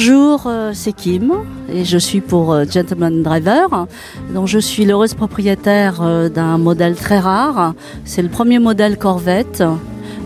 Bonjour, euh, c'est Kim et je suis pour euh, Gentleman Driver. Donc je suis l'heureuse propriétaire euh, d'un modèle très rare. C'est le premier modèle Corvette.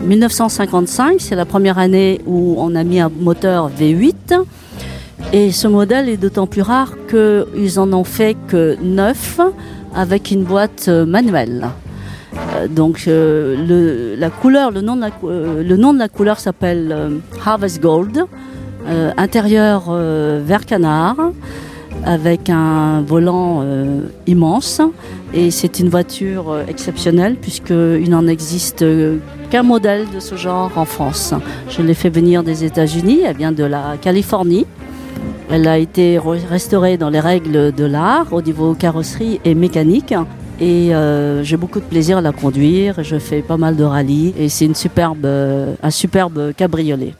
1955, c'est la première année où on a mis un moteur V8. Et ce modèle est d'autant plus rare qu'ils en ont fait que neuf avec une boîte manuelle. Donc la couleur, le nom de la couleur s'appelle Harvest Gold. Euh, intérieur euh, vert canard avec un volant euh, immense et c'est une voiture exceptionnelle puisqu'il n'en existe qu'un modèle de ce genre en France. Je l'ai fait venir des États-Unis, elle vient de la Californie. Elle a été restaurée dans les règles de l'art au niveau carrosserie et mécanique. Et j'ai beaucoup de plaisir à la conduire. Je fais pas mal de rallyes et c'est une un superbe cabriolet.